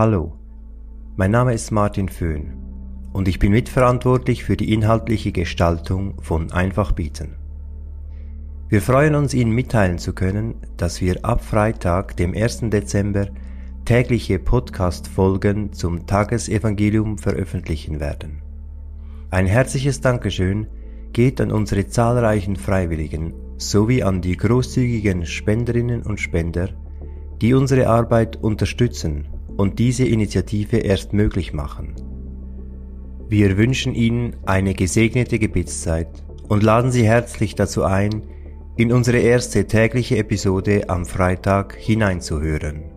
Hallo, mein Name ist Martin Föhn und ich bin mitverantwortlich für die inhaltliche Gestaltung von Einfach bieten. Wir freuen uns, Ihnen mitteilen zu können, dass wir ab Freitag, dem 1. Dezember, tägliche Podcast-Folgen zum Tagesevangelium veröffentlichen werden. Ein herzliches Dankeschön geht an unsere zahlreichen Freiwilligen sowie an die großzügigen Spenderinnen und Spender, die unsere Arbeit unterstützen und diese Initiative erst möglich machen. Wir wünschen Ihnen eine gesegnete Gebetszeit und laden Sie herzlich dazu ein, in unsere erste tägliche Episode am Freitag hineinzuhören.